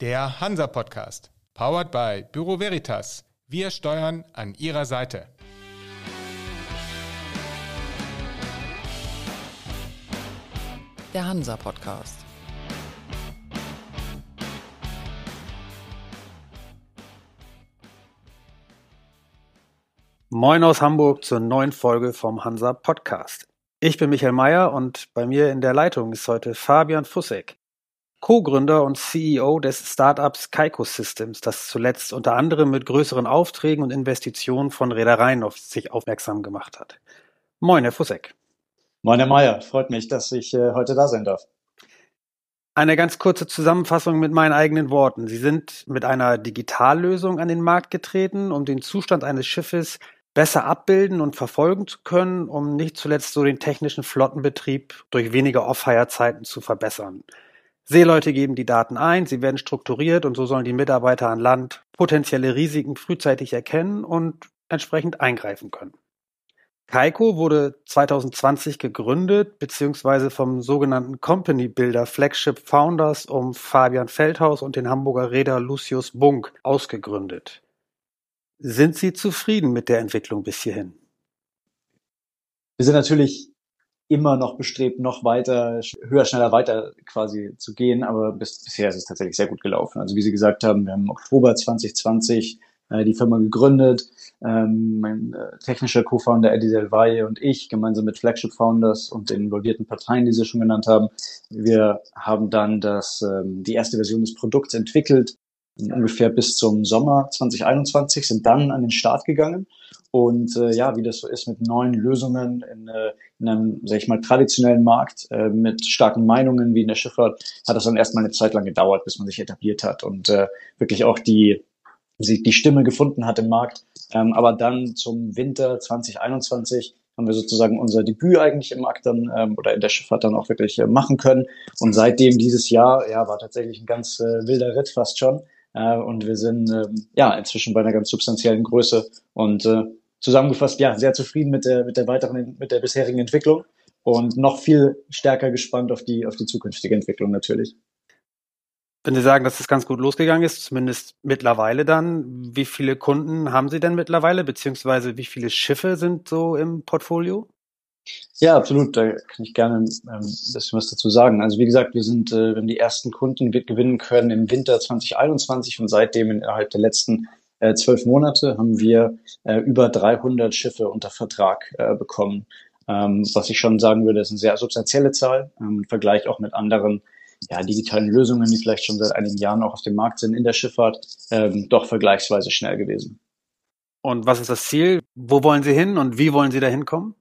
Der Hansa Podcast, powered by Büro Veritas. Wir steuern an Ihrer Seite. Der Hansa Podcast. Moin aus Hamburg zur neuen Folge vom Hansa Podcast. Ich bin Michael Mayer und bei mir in der Leitung ist heute Fabian Fussek. Co-Gründer und CEO des Startups Kaiko Systems, das zuletzt unter anderem mit größeren Aufträgen und Investitionen von Reedereien auf sich aufmerksam gemacht hat. Moin, Herr Fussek. Moin, Herr Mayer. Freut mich, dass ich äh, heute da sein darf. Eine ganz kurze Zusammenfassung mit meinen eigenen Worten. Sie sind mit einer Digitallösung an den Markt getreten, um den Zustand eines Schiffes besser abbilden und verfolgen zu können, um nicht zuletzt so den technischen Flottenbetrieb durch weniger Off-Hire-Zeiten zu verbessern. Seeleute geben die Daten ein, sie werden strukturiert und so sollen die Mitarbeiter an Land potenzielle Risiken frühzeitig erkennen und entsprechend eingreifen können. Kaiko wurde 2020 gegründet bzw. vom sogenannten Company Builder Flagship Founders um Fabian Feldhaus und den Hamburger Reeder Lucius Bunk ausgegründet. Sind Sie zufrieden mit der Entwicklung bis hierhin? Wir sind natürlich immer noch bestrebt, noch weiter, höher, schneller weiter quasi zu gehen. Aber bis, bisher ist es tatsächlich sehr gut gelaufen. Also wie Sie gesagt haben, wir haben im Oktober 2020 äh, die Firma gegründet. Ähm, mein äh, technischer Co-Founder Eddie Del Valle und ich, gemeinsam mit Flagship Founders und den involvierten Parteien, die Sie schon genannt haben. Wir haben dann das, ähm, die erste Version des Produkts entwickelt, ungefähr bis zum Sommer 2021, sind dann an den Start gegangen und äh, ja, wie das so ist mit neuen Lösungen in, äh, in einem, sag ich mal, traditionellen Markt äh, mit starken Meinungen wie in der Schifffahrt, hat das dann erstmal eine Zeit lang gedauert, bis man sich etabliert hat und äh, wirklich auch die, die, Stimme gefunden hat im Markt. Ähm, aber dann zum Winter 2021 haben wir sozusagen unser Debüt eigentlich im Markt dann ähm, oder in der Schifffahrt dann auch wirklich äh, machen können. Und seitdem dieses Jahr, ja, war tatsächlich ein ganz äh, wilder Ritt fast schon. Äh, und wir sind ähm, ja inzwischen bei einer ganz substanziellen Größe und äh, zusammengefasst ja sehr zufrieden mit der mit der weiteren mit der bisherigen Entwicklung und noch viel stärker gespannt auf die auf die zukünftige Entwicklung natürlich. Wenn Sie sagen, dass es ganz gut losgegangen ist, zumindest mittlerweile dann, wie viele Kunden haben Sie denn mittlerweile, beziehungsweise wie viele Schiffe sind so im Portfolio? Ja, absolut. Da kann ich gerne ähm, ein bisschen was dazu sagen. Also wie gesagt, wir sind, äh, wir haben die ersten Kunden gewinnen können im Winter 2021 und seitdem innerhalb der letzten äh, zwölf Monate haben wir äh, über 300 Schiffe unter Vertrag bekommen. Ähm, was ich schon sagen würde, ist eine sehr substanzielle Zahl ähm, im Vergleich auch mit anderen ja, digitalen Lösungen, die vielleicht schon seit einigen Jahren auch auf dem Markt sind in der Schifffahrt, doch vergleichsweise schnell gewesen. Und was ist das Ziel? Wo wollen Sie hin und wie wollen Sie da hinkommen?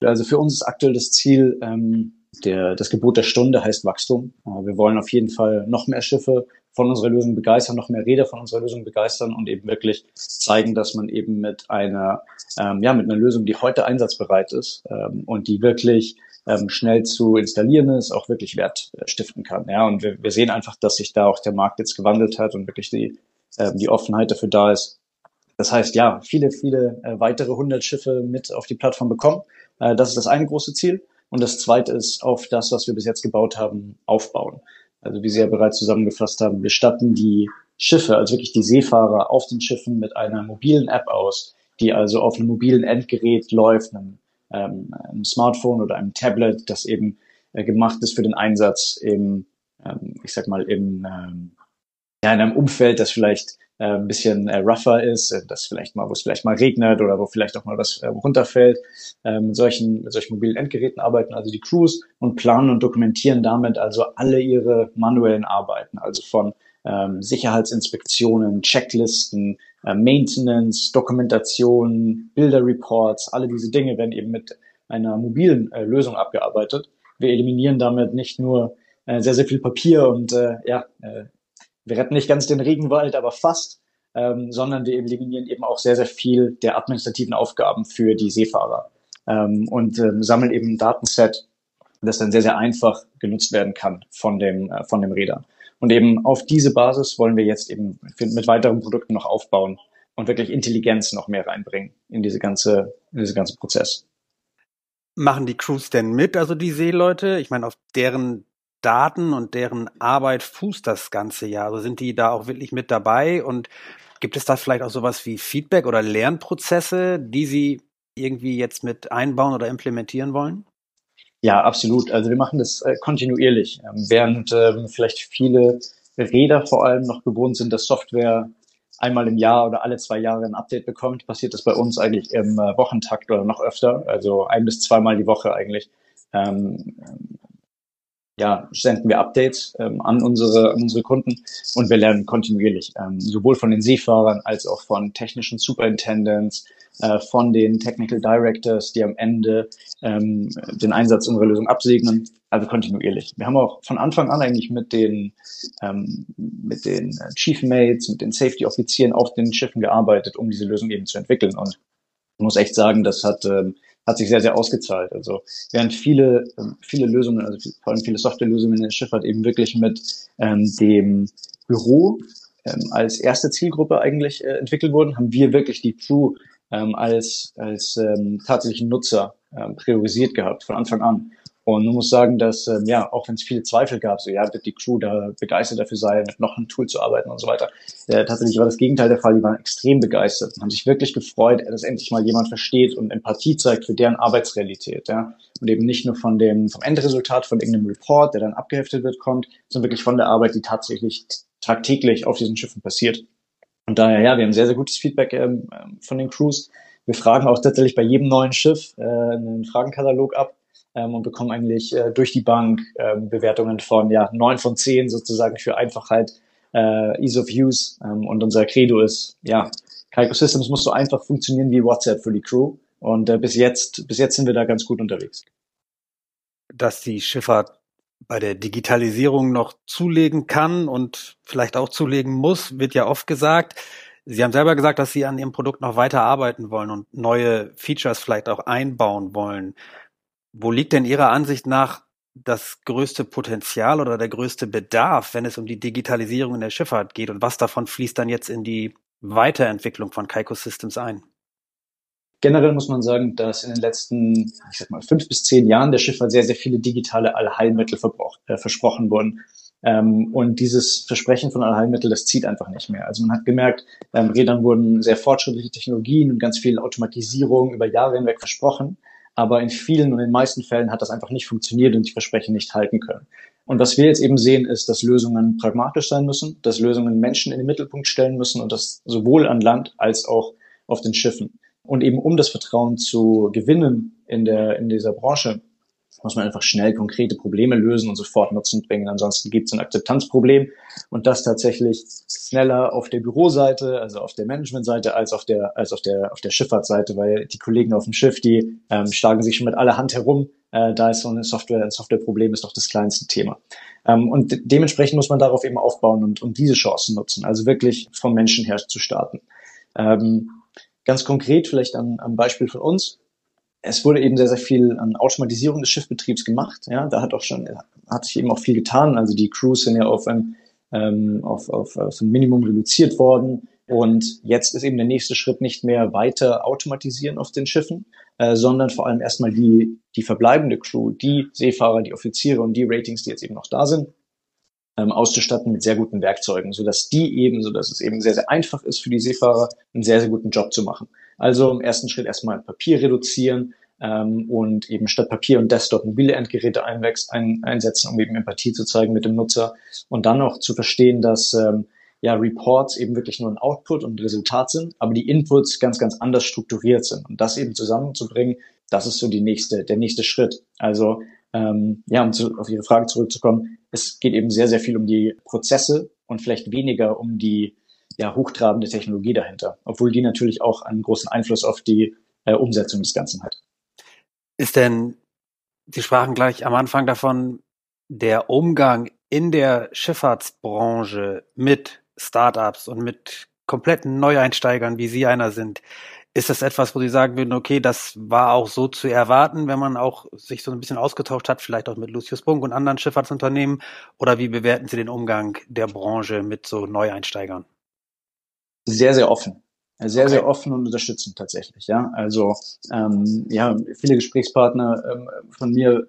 Also für uns ist aktuell das Ziel, ähm, der, das Gebot der Stunde heißt Wachstum. Äh, wir wollen auf jeden Fall noch mehr Schiffe von unserer Lösung begeistern, noch mehr Räder von unserer Lösung begeistern und eben wirklich zeigen, dass man eben mit einer, ähm, ja, mit einer Lösung, die heute einsatzbereit ist ähm, und die wirklich ähm, schnell zu installieren ist, auch wirklich Wert äh, stiften kann. Ja, und wir, wir sehen einfach, dass sich da auch der Markt jetzt gewandelt hat und wirklich die, ähm, die Offenheit dafür da ist. Das heißt, ja, viele, viele äh, weitere hundert Schiffe mit auf die Plattform bekommen das ist das eine große Ziel. Und das zweite ist auf das, was wir bis jetzt gebaut haben, aufbauen. Also wie Sie ja bereits zusammengefasst haben, wir statten die Schiffe, also wirklich die Seefahrer auf den Schiffen mit einer mobilen App aus, die also auf einem mobilen Endgerät läuft, einem, ähm, einem Smartphone oder einem Tablet, das eben äh, gemacht ist für den Einsatz im, ähm, ich sag mal, im, ähm, ja, in einem Umfeld, das vielleicht äh, ein bisschen äh, rougher ist, äh, das vielleicht mal, wo es vielleicht mal regnet oder wo vielleicht auch mal was äh, runterfällt, äh, mit solchen, mit solchen mobilen Endgeräten arbeiten also die Crews und planen und dokumentieren damit also alle ihre manuellen Arbeiten, also von ähm, Sicherheitsinspektionen, Checklisten, äh, Maintenance, Dokumentation, Bilderreports, alle diese Dinge werden eben mit einer mobilen äh, Lösung abgearbeitet. Wir eliminieren damit nicht nur äh, sehr, sehr viel Papier und äh, ja, äh, wir retten nicht ganz den Regenwald, aber fast, ähm, sondern wir eliminieren eben auch sehr, sehr viel der administrativen Aufgaben für die Seefahrer ähm, und ähm, sammeln eben ein Datenset, das dann sehr, sehr einfach genutzt werden kann von dem, äh, von dem Räder. Und eben auf diese Basis wollen wir jetzt eben mit weiteren Produkten noch aufbauen und wirklich Intelligenz noch mehr reinbringen in diese ganze, in diese ganze Prozess. Machen die Crews denn mit, also die Seeleute? Ich meine, auf deren Daten und deren Arbeit fußt das Ganze ja? Also sind die da auch wirklich mit dabei und gibt es da vielleicht auch sowas wie Feedback oder Lernprozesse, die Sie irgendwie jetzt mit einbauen oder implementieren wollen? Ja, absolut. Also wir machen das äh, kontinuierlich. Ähm, während ähm, vielleicht viele Räder vor allem noch gewohnt sind, dass Software einmal im Jahr oder alle zwei Jahre ein Update bekommt, passiert das bei uns eigentlich im äh, Wochentakt oder noch öfter, also ein bis zweimal die Woche eigentlich. Ähm, ja, senden wir Updates ähm, an, unsere, an unsere Kunden und wir lernen kontinuierlich, ähm, sowohl von den Seefahrern als auch von technischen Superintendents, äh, von den Technical Directors, die am Ende ähm, den Einsatz unserer Lösung absegnen, also kontinuierlich. Wir haben auch von Anfang an eigentlich mit den, ähm, mit den Chief Mates, mit den Safety-Offizieren auf den Schiffen gearbeitet, um diese Lösung eben zu entwickeln und ich muss echt sagen, das hat ähm, hat sich sehr, sehr ausgezahlt. Also während viele, ähm, viele Lösungen, also vor allem viele Softwarelösungen in der Schifffahrt eben wirklich mit ähm, dem Büro ähm, als erste Zielgruppe eigentlich äh, entwickelt wurden, haben wir wirklich die Crew ähm, als, als ähm, tatsächlichen Nutzer ähm, priorisiert gehabt von Anfang an. Und man muss sagen, dass, ähm, ja, auch wenn es viele Zweifel gab, so, ja, wird die Crew da begeistert dafür sein, mit noch einem Tool zu arbeiten und so weiter. Äh, tatsächlich war das Gegenteil der Fall. Die waren extrem begeistert und haben sich wirklich gefreut, dass endlich mal jemand versteht und Empathie zeigt für deren Arbeitsrealität, ja. Und eben nicht nur von dem, vom Endresultat von irgendeinem Report, der dann abgeheftet wird, kommt, sondern wirklich von der Arbeit, die tatsächlich tagtäglich auf diesen Schiffen passiert. Und daher, ja, wir haben sehr, sehr gutes Feedback ähm, von den Crews. Wir fragen auch tatsächlich bei jedem neuen Schiff äh, einen Fragenkatalog ab, ähm, und bekommen eigentlich äh, durch die Bank ähm, Bewertungen von ja neun von zehn sozusagen für Einfachheit, äh, Ease of Use. Ähm, und unser Credo ist, ja, Kaiko Systems muss so einfach funktionieren wie WhatsApp für die Crew. Und äh, bis jetzt, bis jetzt sind wir da ganz gut unterwegs. Dass die Schifffahrt bei der Digitalisierung noch zulegen kann und vielleicht auch zulegen muss, wird ja oft gesagt. Sie haben selber gesagt, dass Sie an Ihrem Produkt noch weiter arbeiten wollen und neue Features vielleicht auch einbauen wollen. Wo liegt denn Ihrer Ansicht nach das größte Potenzial oder der größte Bedarf, wenn es um die Digitalisierung in der Schifffahrt geht und was davon fließt dann jetzt in die Weiterentwicklung von Kaiko Systems ein? Generell muss man sagen, dass in den letzten, ich sag mal, fünf bis zehn Jahren der Schifffahrt sehr, sehr viele digitale Allheilmittel äh, versprochen wurden. Ähm, und dieses Versprechen von Allheilmittel, das zieht einfach nicht mehr. Also man hat gemerkt, ähm, Rädern wurden sehr fortschrittliche Technologien und ganz viel Automatisierung über Jahre hinweg versprochen. Aber in vielen und in den meisten Fällen hat das einfach nicht funktioniert und die Versprechen nicht halten können. Und was wir jetzt eben sehen, ist, dass Lösungen pragmatisch sein müssen, dass Lösungen Menschen in den Mittelpunkt stellen müssen und das sowohl an Land als auch auf den Schiffen. Und eben um das Vertrauen zu gewinnen in der, in dieser Branche, muss man einfach schnell konkrete Probleme lösen und sofort Nutzen bringen. Ansonsten gibt es ein Akzeptanzproblem und das tatsächlich schneller auf der Büroseite, also auf der Managementseite, als auf der, als auf der, auf der Schifffahrtsseite, weil die Kollegen auf dem Schiff, die ähm, schlagen sich schon mit aller Hand herum. Äh, da ist so eine Software, ein Softwareproblem ist doch das kleinste Thema. Ähm, und dementsprechend muss man darauf eben aufbauen und, und diese Chancen nutzen, also wirklich vom Menschen her zu starten. Ähm, ganz konkret vielleicht am, am Beispiel von uns es wurde eben sehr, sehr viel an Automatisierung des Schiffbetriebs gemacht. Ja, da hat auch schon, hat sich eben auch viel getan. Also die Crews sind ja auf ein, ähm, auf, auf, auf ein Minimum reduziert worden. Und jetzt ist eben der nächste Schritt nicht mehr weiter automatisieren auf den Schiffen, äh, sondern vor allem erstmal die, die verbleibende Crew, die Seefahrer, die Offiziere und die Ratings, die jetzt eben noch da sind, ähm, auszustatten mit sehr guten Werkzeugen, sodass die eben, sodass es eben sehr, sehr einfach ist für die Seefahrer, einen sehr, sehr guten Job zu machen. Also im ersten Schritt erstmal Papier reduzieren ähm, und eben statt Papier und Desktop mobile Endgeräte ein, einsetzen, um eben Empathie zu zeigen mit dem Nutzer und dann auch zu verstehen, dass ähm, ja, Reports eben wirklich nur ein Output und ein Resultat sind, aber die Inputs ganz, ganz anders strukturiert sind. Und das eben zusammenzubringen, das ist so die nächste, der nächste Schritt. Also ähm, ja, um zu, auf Ihre Frage zurückzukommen, es geht eben sehr, sehr viel um die Prozesse und vielleicht weniger um die ja, hochtrabende Technologie dahinter, obwohl die natürlich auch einen großen Einfluss auf die äh, Umsetzung des Ganzen hat. Ist denn, Sie sprachen gleich am Anfang davon, der Umgang in der Schifffahrtsbranche mit Startups und mit kompletten Neueinsteigern, wie Sie einer sind, ist das etwas, wo Sie sagen würden, okay, das war auch so zu erwarten, wenn man auch sich so ein bisschen ausgetauscht hat, vielleicht auch mit Lucius Brunk und anderen Schifffahrtsunternehmen? Oder wie bewerten Sie den Umgang der Branche mit so Neueinsteigern? Sehr, sehr offen. Sehr, okay. sehr offen und unterstützend tatsächlich, ja. Also ähm, ja, viele Gesprächspartner ähm, von mir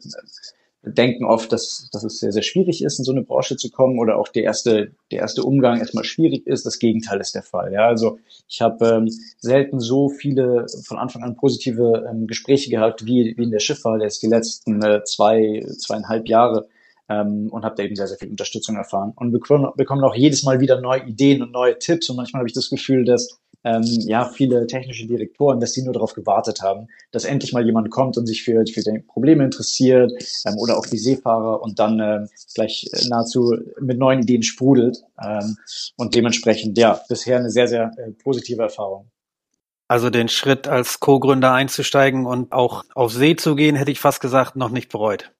denken oft, dass, dass es sehr, sehr schwierig ist, in so eine Branche zu kommen oder auch der erste, der erste Umgang erstmal schwierig ist. Das Gegenteil ist der Fall. Ja, also ich habe ähm, selten so viele von Anfang an positive ähm, Gespräche gehabt wie, wie in der Schifffahrt jetzt die letzten äh, zwei, zweieinhalb Jahre ähm, und habe da eben sehr, sehr viel Unterstützung erfahren und bekommen, bekommen auch jedes Mal wieder neue Ideen und neue Tipps und manchmal habe ich das Gefühl, dass ähm, ja, viele technische Direktoren, dass sie nur darauf gewartet haben, dass endlich mal jemand kommt und sich für, für die Probleme interessiert ähm, oder auch die Seefahrer und dann ähm, gleich nahezu mit neuen Ideen sprudelt. Ähm, und dementsprechend, ja, bisher eine sehr, sehr äh, positive Erfahrung. Also den Schritt als Co-Gründer einzusteigen und auch auf See zu gehen, hätte ich fast gesagt, noch nicht bereut.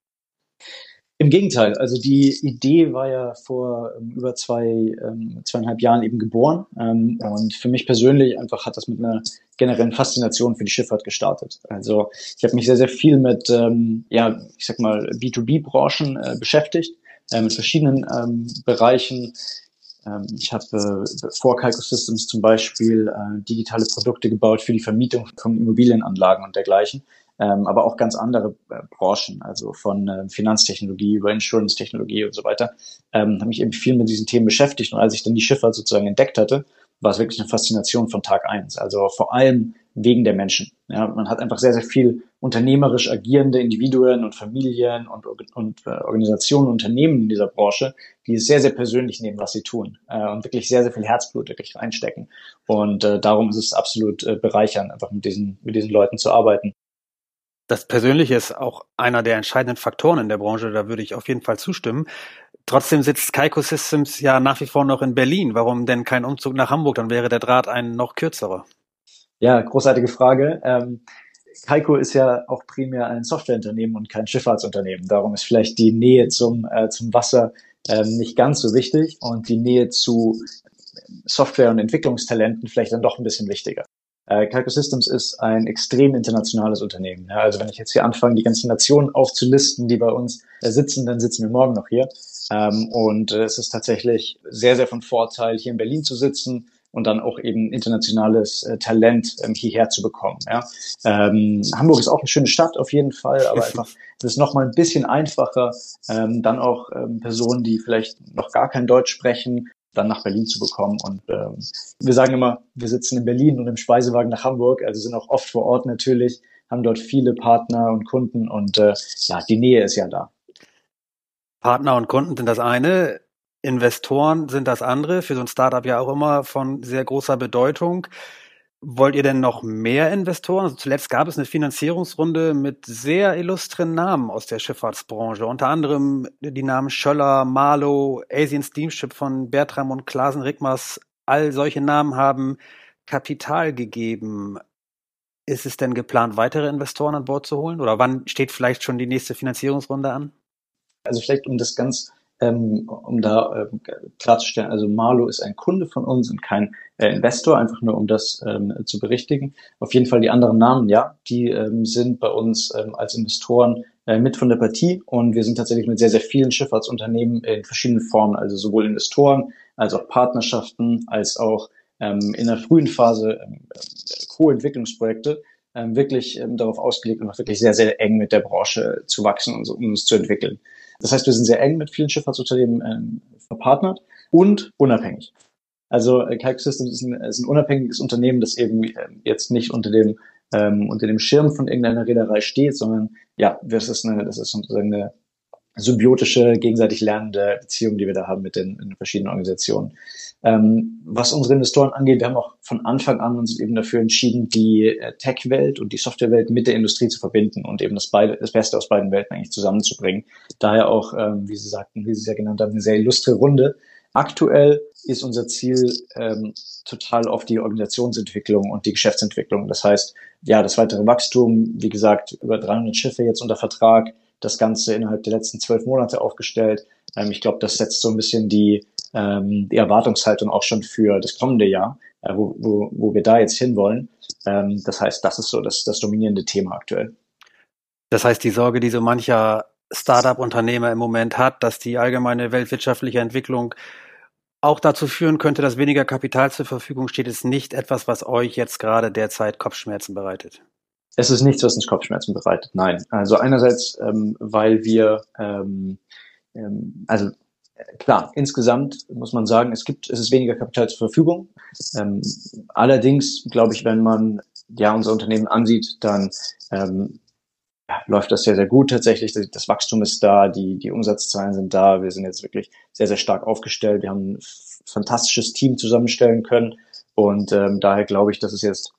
Im Gegenteil, also die Idee war ja vor ähm, über zwei, ähm, zweieinhalb Jahren eben geboren. Ähm, und für mich persönlich einfach hat das mit einer generellen Faszination für die Schifffahrt gestartet. Also ich habe mich sehr, sehr viel mit, ähm, ja, ich sag mal, B2B-Branchen äh, beschäftigt, äh, mit verschiedenen ähm, Bereichen. Ähm, ich habe äh, vor Calco Systems zum Beispiel äh, digitale Produkte gebaut für die Vermietung von Immobilienanlagen und dergleichen ähm, aber auch ganz andere äh, Branchen, also von äh, Finanztechnologie über Insurance-Technologie und so weiter, ähm, habe mich eben viel mit diesen Themen beschäftigt. Und als ich dann die Schifffahrt sozusagen entdeckt hatte, war es wirklich eine Faszination von Tag eins. Also vor allem wegen der Menschen. Ja, man hat einfach sehr, sehr viel unternehmerisch agierende Individuen und Familien und, und äh, Organisationen, Unternehmen in dieser Branche, die es sehr, sehr persönlich nehmen, was sie tun äh, und wirklich sehr, sehr viel Herzblut wirklich reinstecken. Und äh, darum ist es absolut äh, bereichernd, einfach mit diesen, mit diesen Leuten zu arbeiten. Das Persönliche ist auch einer der entscheidenden Faktoren in der Branche, da würde ich auf jeden Fall zustimmen. Trotzdem sitzt Kaiko Systems ja nach wie vor noch in Berlin. Warum denn kein Umzug nach Hamburg? Dann wäre der Draht ein noch kürzerer. Ja, großartige Frage. Ähm, Kaiko ist ja auch primär ein Softwareunternehmen und kein Schifffahrtsunternehmen. Darum ist vielleicht die Nähe zum, äh, zum Wasser ähm, nicht ganz so wichtig und die Nähe zu Software- und Entwicklungstalenten vielleicht dann doch ein bisschen wichtiger. Äh, Calco Systems ist ein extrem internationales Unternehmen. Ja, also wenn ich jetzt hier anfange, die ganzen Nationen aufzulisten, die bei uns äh, sitzen, dann sitzen wir morgen noch hier. Ähm, und äh, es ist tatsächlich sehr, sehr von Vorteil, hier in Berlin zu sitzen und dann auch eben internationales äh, Talent ähm, hierher zu bekommen. Ja. Ähm, Hamburg ist auch eine schöne Stadt auf jeden Fall, aber einfach es ist noch mal ein bisschen einfacher, ähm, dann auch ähm, Personen, die vielleicht noch gar kein Deutsch sprechen, dann nach Berlin zu bekommen. Und ähm, wir sagen immer, wir sitzen in Berlin und im Speisewagen nach Hamburg, also sind auch oft vor Ort natürlich, haben dort viele Partner und Kunden und äh, ja, die Nähe ist ja da. Partner und Kunden sind das eine, Investoren sind das andere, für so ein Startup ja auch immer von sehr großer Bedeutung. Wollt ihr denn noch mehr Investoren? Also zuletzt gab es eine Finanzierungsrunde mit sehr illustren Namen aus der Schifffahrtsbranche. Unter anderem die Namen Schöller, Marlow, Asian Steamship von Bertram und Klasen Rickmers. All solche Namen haben Kapital gegeben. Ist es denn geplant, weitere Investoren an Bord zu holen? Oder wann steht vielleicht schon die nächste Finanzierungsrunde an? Also vielleicht, um das ganz ähm, um da ähm, klarzustellen, also Marlo ist ein Kunde von uns und kein äh, Investor, einfach nur um das ähm, zu berichtigen. Auf jeden Fall die anderen Namen, ja, die ähm, sind bei uns ähm, als Investoren äh, mit von der Partie und wir sind tatsächlich mit sehr, sehr vielen Schifffahrtsunternehmen in verschiedenen Formen, also sowohl Investoren als auch Partnerschaften, als auch ähm, in der frühen Phase ähm, Co-Entwicklungsprojekte ähm, wirklich ähm, darauf ausgelegt und auch wirklich sehr, sehr eng mit der Branche zu wachsen und so, um uns zu entwickeln. Das heißt, wir sind sehr eng mit vielen Schifffahrtsunternehmen ähm, verpartnert und unabhängig. Also äh, Calc Systems ist ein, ist ein unabhängiges Unternehmen, das eben äh, jetzt nicht unter dem ähm, unter dem Schirm von irgendeiner Reederei steht, sondern ja, das ist eine, das ist sozusagen eine symbiotische, gegenseitig lernende Beziehung, die wir da haben mit den, den verschiedenen Organisationen. Ähm, was unsere Investoren angeht, wir haben auch von Anfang an uns eben dafür entschieden, die äh, Tech-Welt und die Software-Welt mit der Industrie zu verbinden und eben das, beide, das Beste aus beiden Welten eigentlich zusammenzubringen. Daher auch, ähm, wie Sie sagten, wie Sie es ja genannt haben, eine sehr illustre Runde. Aktuell ist unser Ziel ähm, total auf die Organisationsentwicklung und die Geschäftsentwicklung. Das heißt, ja, das weitere Wachstum, wie gesagt, über 300 Schiffe jetzt unter Vertrag, das Ganze innerhalb der letzten zwölf Monate aufgestellt. Ähm, ich glaube, das setzt so ein bisschen die, ähm, die Erwartungshaltung auch schon für das kommende Jahr, äh, wo, wo, wo wir da jetzt hinwollen. Ähm, das heißt, das ist so das, das dominierende Thema aktuell. Das heißt, die Sorge, die so mancher Startup-Unternehmer im Moment hat, dass die allgemeine weltwirtschaftliche Entwicklung auch dazu führen könnte, dass weniger Kapital zur Verfügung steht, ist nicht etwas, was euch jetzt gerade derzeit Kopfschmerzen bereitet. Es ist nichts, was uns Kopfschmerzen bereitet. Nein. Also einerseits, ähm, weil wir, ähm, ähm, also klar, insgesamt muss man sagen, es gibt, es ist weniger Kapital zur Verfügung. Ähm, allerdings glaube ich, wenn man ja unser Unternehmen ansieht, dann ähm, ja, läuft das sehr, sehr gut tatsächlich. Das Wachstum ist da, die, die Umsatzzahlen sind da. Wir sind jetzt wirklich sehr, sehr stark aufgestellt. Wir haben ein fantastisches Team zusammenstellen können. Und ähm, daher glaube ich, dass es jetzt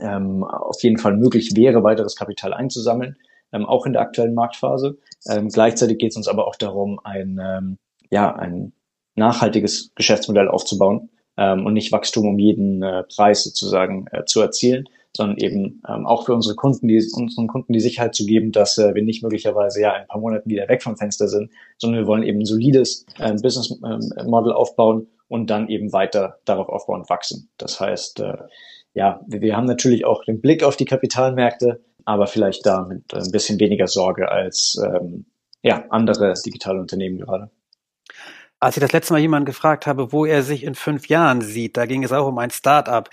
ähm, auf jeden Fall möglich wäre, weiteres Kapital einzusammeln, ähm, auch in der aktuellen Marktphase. Ähm, gleichzeitig geht es uns aber auch darum, ein, ähm, ja, ein nachhaltiges Geschäftsmodell aufzubauen ähm, und nicht Wachstum um jeden äh, Preis sozusagen äh, zu erzielen, sondern eben ähm, auch für unsere Kunden, die, unseren Kunden die Sicherheit zu geben, dass äh, wir nicht möglicherweise ja ein paar Monate wieder weg vom Fenster sind, sondern wir wollen eben ein solides äh, Business äh, Model aufbauen und dann eben weiter darauf aufbauen und wachsen. Das heißt, äh, ja, wir, wir haben natürlich auch den Blick auf die Kapitalmärkte, aber vielleicht da mit ein bisschen weniger Sorge als ähm, ja, andere digitale Unternehmen gerade. Als ich das letzte Mal jemanden gefragt habe, wo er sich in fünf Jahren sieht, da ging es auch um ein Start-up.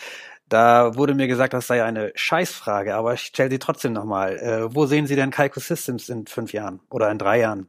Da wurde mir gesagt, das sei eine Scheißfrage, aber ich stelle sie trotzdem nochmal. Äh, wo sehen Sie denn Kaiko Systems in fünf Jahren oder in drei Jahren?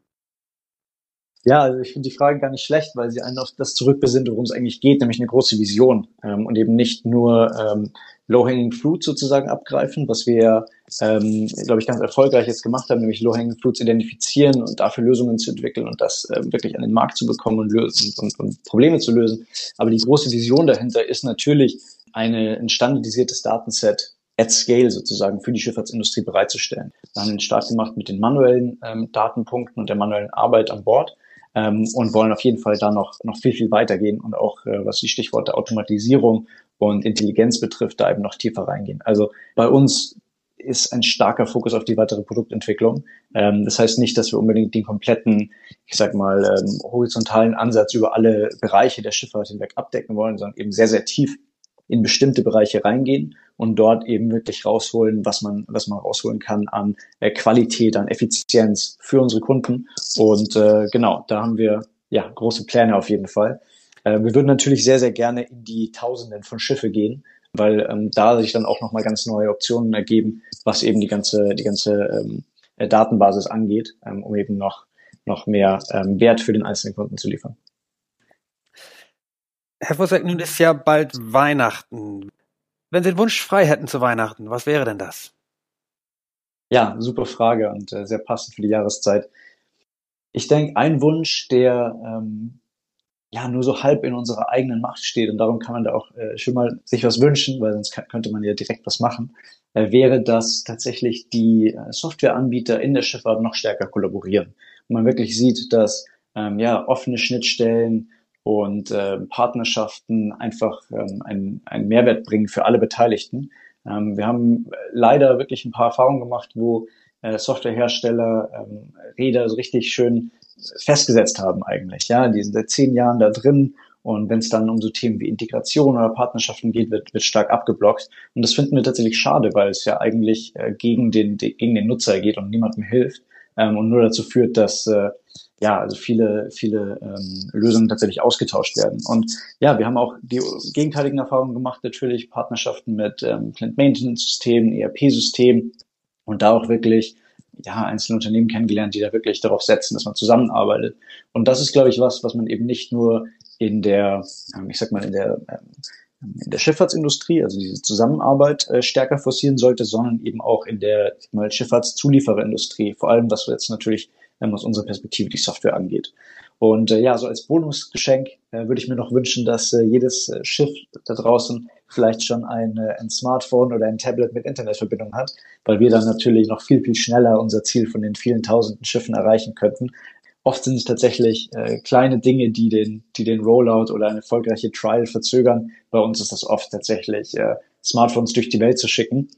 Ja, also ich finde die Frage gar nicht schlecht, weil sie einen auf das zurückbesinnt, worum es eigentlich geht, nämlich eine große Vision ähm, und eben nicht nur ähm, Low-Hanging Fruit sozusagen abgreifen, was wir, ähm, glaube ich, ganz erfolgreich jetzt gemacht haben, nämlich Low-Hanging Fruits identifizieren und dafür Lösungen zu entwickeln und das äh, wirklich an den Markt zu bekommen und, lösen, und, und Probleme zu lösen. Aber die große Vision dahinter ist natürlich, eine, ein standardisiertes Datenset at scale sozusagen für die Schifffahrtsindustrie bereitzustellen. Wir haben den Start gemacht mit den manuellen ähm, Datenpunkten und der manuellen Arbeit an Bord ähm, und wollen auf jeden Fall da noch, noch viel, viel weitergehen und auch, äh, was die Stichworte Automatisierung und Intelligenz betrifft, da eben noch tiefer reingehen. Also bei uns ist ein starker Fokus auf die weitere Produktentwicklung. Ähm, das heißt nicht, dass wir unbedingt den kompletten, ich sag mal, ähm, horizontalen Ansatz über alle Bereiche der Schifffahrt hinweg abdecken wollen, sondern eben sehr, sehr tief in bestimmte Bereiche reingehen und dort eben wirklich rausholen, was man, was man rausholen kann an äh, Qualität, an Effizienz für unsere Kunden. Und äh, genau, da haben wir ja große Pläne auf jeden Fall. Äh, wir würden natürlich sehr, sehr gerne in die Tausenden von Schiffe gehen, weil ähm, da sich dann auch nochmal ganz neue Optionen ergeben, was eben die ganze, die ganze ähm, äh, Datenbasis angeht, ähm, um eben noch, noch mehr ähm, Wert für den einzelnen Kunden zu liefern. Herr Fusseck, nun ist ja bald Weihnachten. Wenn Sie einen Wunsch frei hätten zu Weihnachten, was wäre denn das? Ja, super Frage und äh, sehr passend für die Jahreszeit. Ich denke, ein Wunsch, der ähm, ja nur so halb in unserer eigenen Macht steht und darum kann man da auch äh, schon mal sich was wünschen, weil sonst kann, könnte man ja direkt was machen, äh, wäre, dass tatsächlich die äh, Softwareanbieter in der Schifffahrt noch stärker kollaborieren. Und man wirklich sieht, dass ähm, ja offene Schnittstellen, und äh, Partnerschaften einfach ähm, einen, einen Mehrwert bringen für alle Beteiligten. Ähm, wir haben leider wirklich ein paar Erfahrungen gemacht, wo äh, Softwarehersteller ähm, Räder so richtig schön festgesetzt haben eigentlich. Ja, die sind seit zehn Jahren da drin und wenn es dann um so Themen wie Integration oder Partnerschaften geht, wird, wird stark abgeblockt. Und das finden wir tatsächlich schade, weil es ja eigentlich äh, gegen, den, gegen den Nutzer geht und niemandem hilft ähm, und nur dazu führt, dass äh, ja, also viele, viele ähm, Lösungen tatsächlich ausgetauscht werden. Und ja, wir haben auch die gegenteiligen Erfahrungen gemacht, natürlich Partnerschaften mit ähm, Plant Maintenance Systemen, ERP-Systemen und da auch wirklich ja, einzelne Unternehmen kennengelernt, die da wirklich darauf setzen, dass man zusammenarbeitet. Und das ist, glaube ich, was, was man eben nicht nur in der, ähm, ich sag mal, in der ähm, in der Schifffahrtsindustrie, also diese Zusammenarbeit äh, stärker forcieren sollte, sondern eben auch in der mal, Schifffahrtszuliefererindustrie, vor allem was jetzt natürlich ähm, aus unserer Perspektive die Software angeht. Und äh, ja, so als Bonusgeschenk äh, würde ich mir noch wünschen, dass äh, jedes äh, Schiff da draußen vielleicht schon ein, äh, ein Smartphone oder ein Tablet mit Internetverbindung hat, weil wir dann natürlich noch viel, viel schneller unser Ziel von den vielen tausenden Schiffen erreichen könnten. Oft sind es tatsächlich äh, kleine Dinge, die den, die den Rollout oder eine erfolgreiche Trial verzögern. Bei uns ist das oft tatsächlich, äh, Smartphones durch die Welt zu schicken,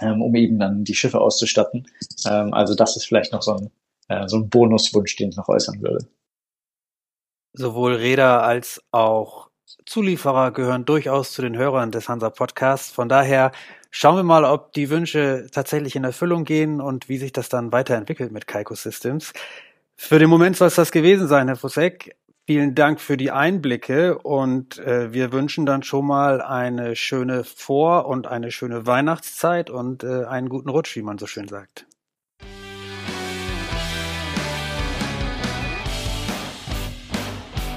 ähm, um eben dann die Schiffe auszustatten. Ähm, also das ist vielleicht noch so ein, äh, so ein Bonuswunsch, den ich noch äußern würde. Sowohl Räder als auch Zulieferer gehören durchaus zu den Hörern des Hansa Podcasts. Von daher schauen wir mal, ob die Wünsche tatsächlich in Erfüllung gehen und wie sich das dann weiterentwickelt mit Kaiko Systems. Für den Moment soll es das gewesen sein, Herr Fusek. Vielen Dank für die Einblicke und äh, wir wünschen dann schon mal eine schöne Vor- und eine schöne Weihnachtszeit und äh, einen guten Rutsch, wie man so schön sagt.